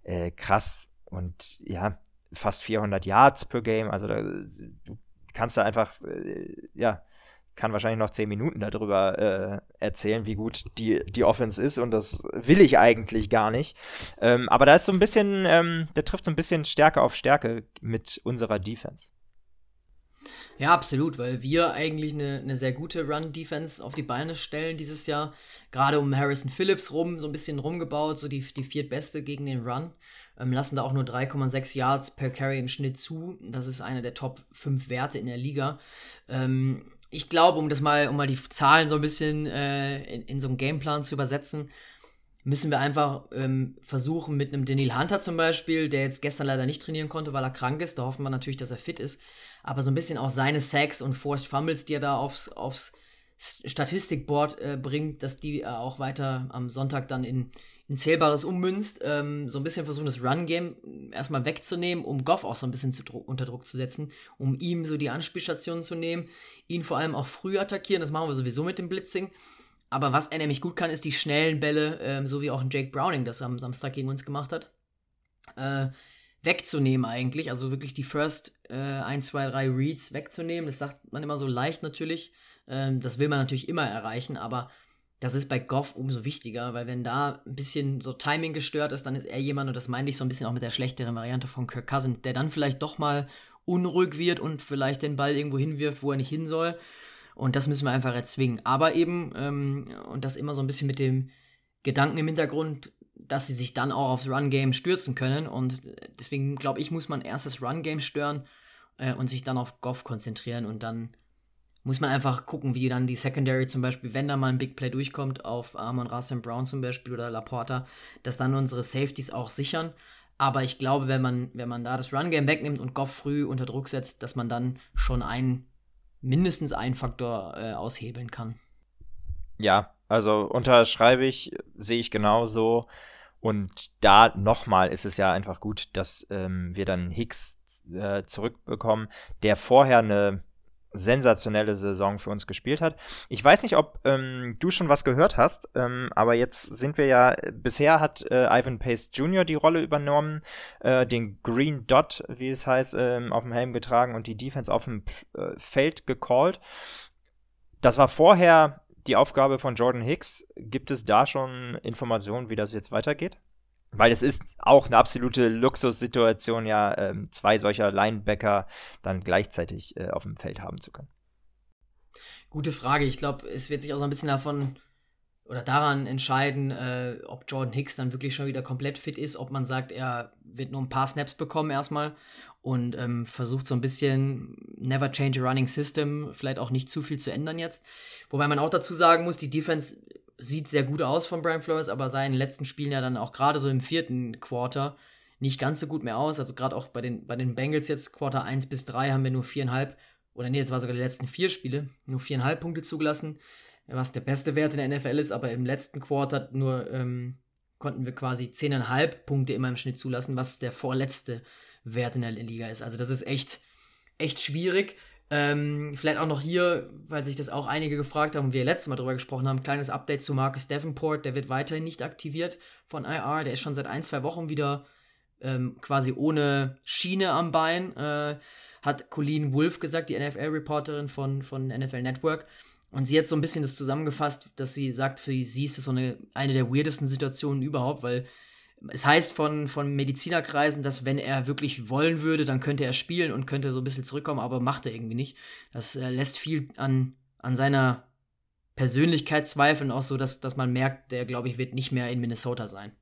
äh, krass. Und ja, fast 400 Yards per Game. Also da, du kannst da einfach, äh, ja, kann wahrscheinlich noch 10 Minuten darüber äh, erzählen, wie gut die, die Offense ist und das will ich eigentlich gar nicht. Ähm, aber da ist so ein bisschen, ähm, der trifft so ein bisschen Stärke auf Stärke mit unserer Defense. Ja, absolut, weil wir eigentlich eine, eine sehr gute Run-Defense auf die Beine stellen dieses Jahr. Gerade um Harrison Phillips rum, so ein bisschen rumgebaut, so die, die viertbeste gegen den Run ähm, lassen da auch nur 3,6 Yards per Carry im Schnitt zu. Das ist einer der Top 5 Werte in der Liga. Ähm, ich glaube, um das mal, um mal die Zahlen so ein bisschen äh, in, in, so einen Gameplan zu übersetzen, müssen wir einfach ähm, versuchen, mit einem Daniel Hunter zum Beispiel, der jetzt gestern leider nicht trainieren konnte, weil er krank ist, da hoffen wir natürlich, dass er fit ist, aber so ein bisschen auch seine Sacks und Forced Fumbles, die er da aufs, aufs Statistikboard äh, bringt, dass die äh, auch weiter am Sonntag dann in, in Zählbares ummünzt, ähm, so ein bisschen versuchen, das Run-Game erstmal wegzunehmen, um Goff auch so ein bisschen zu, unter Druck zu setzen, um ihm so die Anspielstationen zu nehmen, ihn vor allem auch früh attackieren, das machen wir sowieso mit dem Blitzing. Aber was er nämlich gut kann, ist die schnellen Bälle, ähm, so wie auch ein Jake Browning das am Samstag gegen uns gemacht hat, äh, wegzunehmen eigentlich. Also wirklich die First äh, 1, 2, 3 Reads wegzunehmen. Das sagt man immer so leicht natürlich. Ähm, das will man natürlich immer erreichen, aber das ist bei Goff umso wichtiger, weil wenn da ein bisschen so Timing gestört ist, dann ist er jemand, und das meine ich so ein bisschen auch mit der schlechteren Variante von Kirk Cousins, der dann vielleicht doch mal unruhig wird und vielleicht den Ball irgendwo hinwirft, wo er nicht hin soll. Und das müssen wir einfach erzwingen. Aber eben, ähm, und das immer so ein bisschen mit dem Gedanken im Hintergrund, dass sie sich dann auch aufs Run-Game stürzen können. Und deswegen glaube ich, muss man erst das Run-Game stören äh, und sich dann auf Goff konzentrieren. Und dann muss man einfach gucken, wie dann die Secondary zum Beispiel, wenn da mal ein Big Play durchkommt, auf Armon Russell Brown zum Beispiel oder Laporta, dass dann unsere Safeties auch sichern. Aber ich glaube, wenn man, wenn man da das Run-Game wegnimmt und Goff früh unter Druck setzt, dass man dann schon einen, mindestens einen Faktor äh, aushebeln kann. Ja, also unterschreibe ich, sehe ich genauso. Und da nochmal ist es ja einfach gut, dass ähm, wir dann Hicks äh, zurückbekommen, der vorher eine sensationelle Saison für uns gespielt hat. Ich weiß nicht, ob ähm, du schon was gehört hast, ähm, aber jetzt sind wir ja, bisher hat äh, Ivan Pace Jr. die Rolle übernommen, äh, den Green Dot, wie es heißt, ähm, auf dem Helm getragen und die Defense auf dem äh, Feld gecallt. Das war vorher die Aufgabe von Jordan Hicks. Gibt es da schon Informationen, wie das jetzt weitergeht? Weil es ist auch eine absolute Luxussituation, ja, ähm, zwei solcher Linebacker dann gleichzeitig äh, auf dem Feld haben zu können. Gute Frage. Ich glaube, es wird sich auch so ein bisschen davon oder daran entscheiden, äh, ob Jordan Hicks dann wirklich schon wieder komplett fit ist, ob man sagt, er wird nur ein paar Snaps bekommen erstmal und ähm, versucht so ein bisschen never change a running system, vielleicht auch nicht zu viel zu ändern jetzt. Wobei man auch dazu sagen muss, die Defense sieht sehr gut aus von Brian Flores, aber sah in den letzten Spielen ja dann auch gerade so im vierten Quarter nicht ganz so gut mehr aus. Also gerade auch bei den, bei den Bengals jetzt Quarter 1 bis 3 haben wir nur viereinhalb, oder nee, das war sogar die letzten vier Spiele, nur viereinhalb Punkte zugelassen, was der beste Wert in der NFL ist, aber im letzten Quarter nur ähm, konnten wir quasi zehneinhalb Punkte immer im Schnitt zulassen, was der vorletzte Wert in der Liga ist. Also das ist echt, echt schwierig. Ähm, vielleicht auch noch hier, weil sich das auch einige gefragt haben und wir letztes Mal darüber gesprochen haben, kleines Update zu Marcus Davenport, der wird weiterhin nicht aktiviert von IR, der ist schon seit ein, zwei Wochen wieder ähm, quasi ohne Schiene am Bein, äh, hat Colleen Wolf gesagt, die NFL-Reporterin von, von NFL Network. Und sie hat so ein bisschen das zusammengefasst, dass sie sagt, für sie ist das so eine, eine der weirdesten Situationen überhaupt, weil es heißt von, von Medizinerkreisen, dass wenn er wirklich wollen würde, dann könnte er spielen und könnte so ein bisschen zurückkommen, aber macht er irgendwie nicht. Das äh, lässt viel an, an seiner Persönlichkeit zweifeln, auch so, dass, dass man merkt, der, glaube ich, wird nicht mehr in Minnesota sein.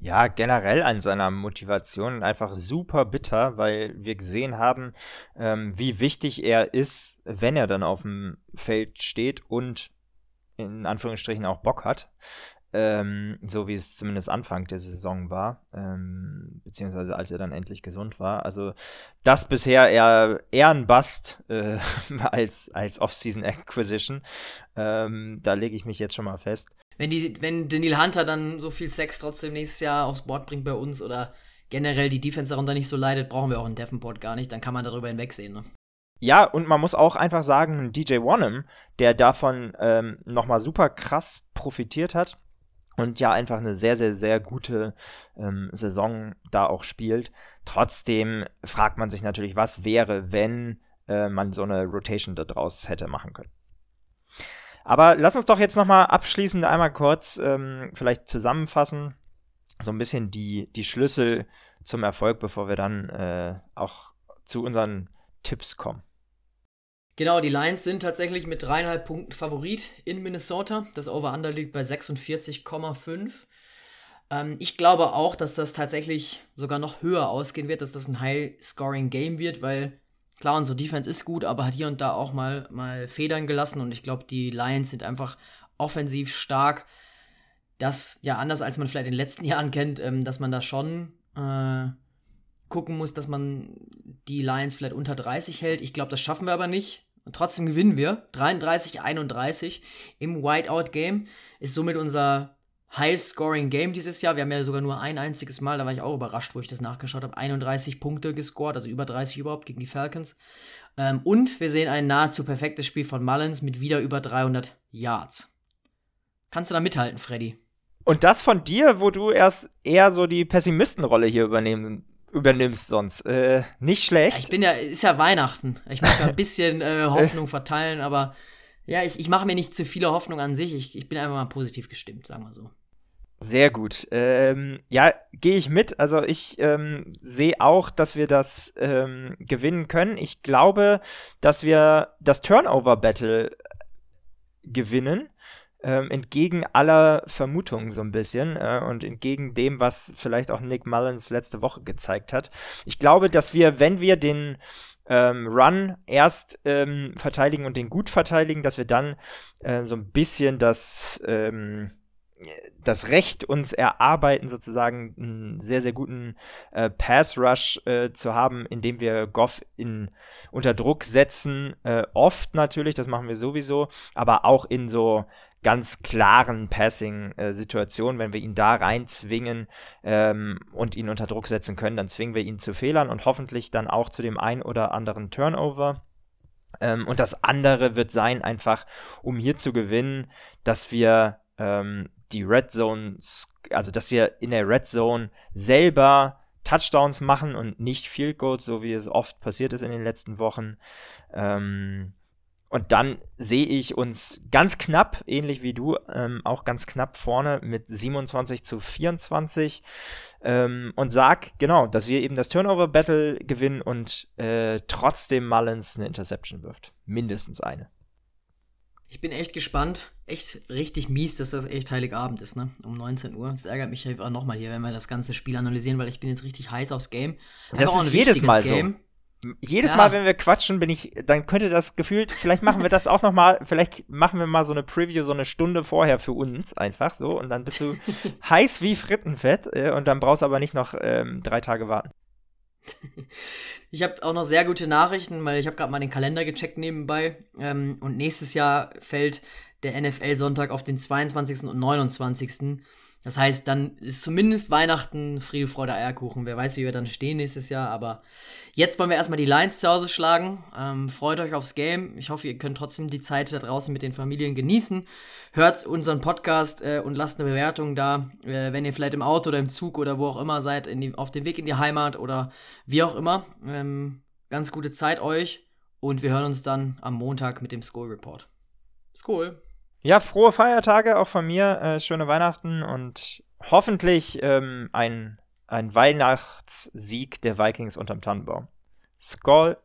Ja, generell an seiner Motivation einfach super bitter, weil wir gesehen haben, ähm, wie wichtig er ist, wenn er dann auf dem Feld steht und in Anführungsstrichen auch Bock hat ähm, so wie es zumindest Anfang der Saison war, ähm, beziehungsweise als er dann endlich gesund war. Also das bisher eher, eher ein Bust äh, als, als Off-Season Acquisition. Ähm, da lege ich mich jetzt schon mal fest. Wenn, die, wenn Daniel Hunter dann so viel Sex trotzdem nächstes Jahr aufs Board bringt bei uns oder generell die Defense darunter nicht so leidet, brauchen wir auch einen Davenport gar nicht, dann kann man darüber hinwegsehen. Ne? Ja, und man muss auch einfach sagen, DJ Wanham, der davon ähm, nochmal super krass profitiert hat, und ja einfach eine sehr, sehr, sehr gute ähm, Saison da auch spielt. Trotzdem fragt man sich natürlich, was wäre, wenn äh, man so eine Rotation da draus hätte machen können. Aber lass uns doch jetzt nochmal abschließend einmal kurz ähm, vielleicht zusammenfassen, so ein bisschen die, die Schlüssel zum Erfolg, bevor wir dann äh, auch zu unseren Tipps kommen. Genau, die Lions sind tatsächlich mit dreieinhalb Punkten Favorit in Minnesota. Das Over-Under liegt bei 46,5. Ähm, ich glaube auch, dass das tatsächlich sogar noch höher ausgehen wird, dass das ein High-Scoring-Game wird, weil klar, unsere Defense ist gut, aber hat hier und da auch mal, mal Federn gelassen und ich glaube, die Lions sind einfach offensiv stark. Das, ja, anders als man vielleicht in den letzten Jahren kennt, ähm, dass man da schon äh, gucken muss, dass man die Lions vielleicht unter 30 hält. Ich glaube, das schaffen wir aber nicht. Und trotzdem gewinnen wir. 33-31 im Whiteout-Game. Ist somit unser High-Scoring-Game dieses Jahr. Wir haben ja sogar nur ein einziges Mal, da war ich auch überrascht, wo ich das nachgeschaut habe, 31 Punkte gescored, also über 30 überhaupt gegen die Falcons. Ähm, und wir sehen ein nahezu perfektes Spiel von Mullins mit wieder über 300 Yards. Kannst du da mithalten, Freddy? Und das von dir, wo du erst eher so die Pessimistenrolle hier übernehmen übernimmst sonst. Äh, nicht schlecht. Ja, ich bin ja, ist ja Weihnachten. Ich muss ein bisschen äh, Hoffnung verteilen, aber ja, ich, ich mache mir nicht zu viele Hoffnung an sich. Ich, ich bin einfach mal positiv gestimmt, sagen wir so. Sehr gut. Ähm, ja, gehe ich mit. Also ich ähm, sehe auch, dass wir das ähm, gewinnen können. Ich glaube, dass wir das Turnover-Battle gewinnen. Ähm, entgegen aller Vermutungen so ein bisschen äh, und entgegen dem, was vielleicht auch Nick Mullins letzte Woche gezeigt hat. Ich glaube, dass wir, wenn wir den ähm, Run erst ähm, verteidigen und den gut verteidigen, dass wir dann äh, so ein bisschen das ähm, das Recht uns erarbeiten, sozusagen einen sehr, sehr guten äh, Pass-Rush äh, zu haben, indem wir Goff in, unter Druck setzen. Äh, oft natürlich, das machen wir sowieso, aber auch in so ganz klaren Passing-Situationen, wenn wir ihn da reinzwingen ähm, und ihn unter Druck setzen können, dann zwingen wir ihn zu Fehlern und hoffentlich dann auch zu dem ein oder anderen Turnover. Ähm, und das andere wird sein, einfach um hier zu gewinnen, dass wir ähm, die Red Zones, also dass wir in der Red Zone selber Touchdowns machen und nicht Field Goals, so wie es oft passiert ist in den letzten Wochen. Ähm, und dann sehe ich uns ganz knapp, ähnlich wie du, ähm, auch ganz knapp vorne mit 27 zu 24 ähm, und sag genau, dass wir eben das Turnover-Battle gewinnen und äh, trotzdem Mullins eine Interception wirft. Mindestens eine. Ich bin echt gespannt. Echt richtig mies, dass das echt Heiligabend ist, ne? Um 19 Uhr. Das ärgert mich einfach nochmal hier, wenn wir das ganze Spiel analysieren, weil ich bin jetzt richtig heiß aufs Game. Das ist jedes Mal Game. so. Jedes ja. Mal, wenn wir quatschen, bin ich, dann könnte das gefühlt, vielleicht machen wir das auch noch mal, vielleicht machen wir mal so eine Preview so eine Stunde vorher für uns einfach so und dann bist du heiß wie Frittenfett äh, und dann brauchst du aber nicht noch ähm, drei Tage warten. Ich habe auch noch sehr gute Nachrichten, weil ich habe gerade mal den Kalender gecheckt nebenbei. Ähm, und nächstes Jahr fällt der NFL-Sonntag auf den 22. und 29. Das heißt, dann ist zumindest Weihnachten Friede, Freude, Eierkuchen. Wer weiß, wie wir dann stehen nächstes Jahr. Aber jetzt wollen wir erstmal die Lions zu Hause schlagen. Ähm, freut euch aufs Game. Ich hoffe, ihr könnt trotzdem die Zeit da draußen mit den Familien genießen. Hört unseren Podcast äh, und lasst eine Bewertung da. Äh, wenn ihr vielleicht im Auto oder im Zug oder wo auch immer seid, die, auf dem Weg in die Heimat oder wie auch immer. Ähm, ganz gute Zeit euch. Und wir hören uns dann am Montag mit dem School Report. School. Ja, frohe Feiertage auch von mir, äh, schöne Weihnachten und hoffentlich ähm, ein, ein Weihnachtssieg der Vikings unterm Tannenbaum. Skoll!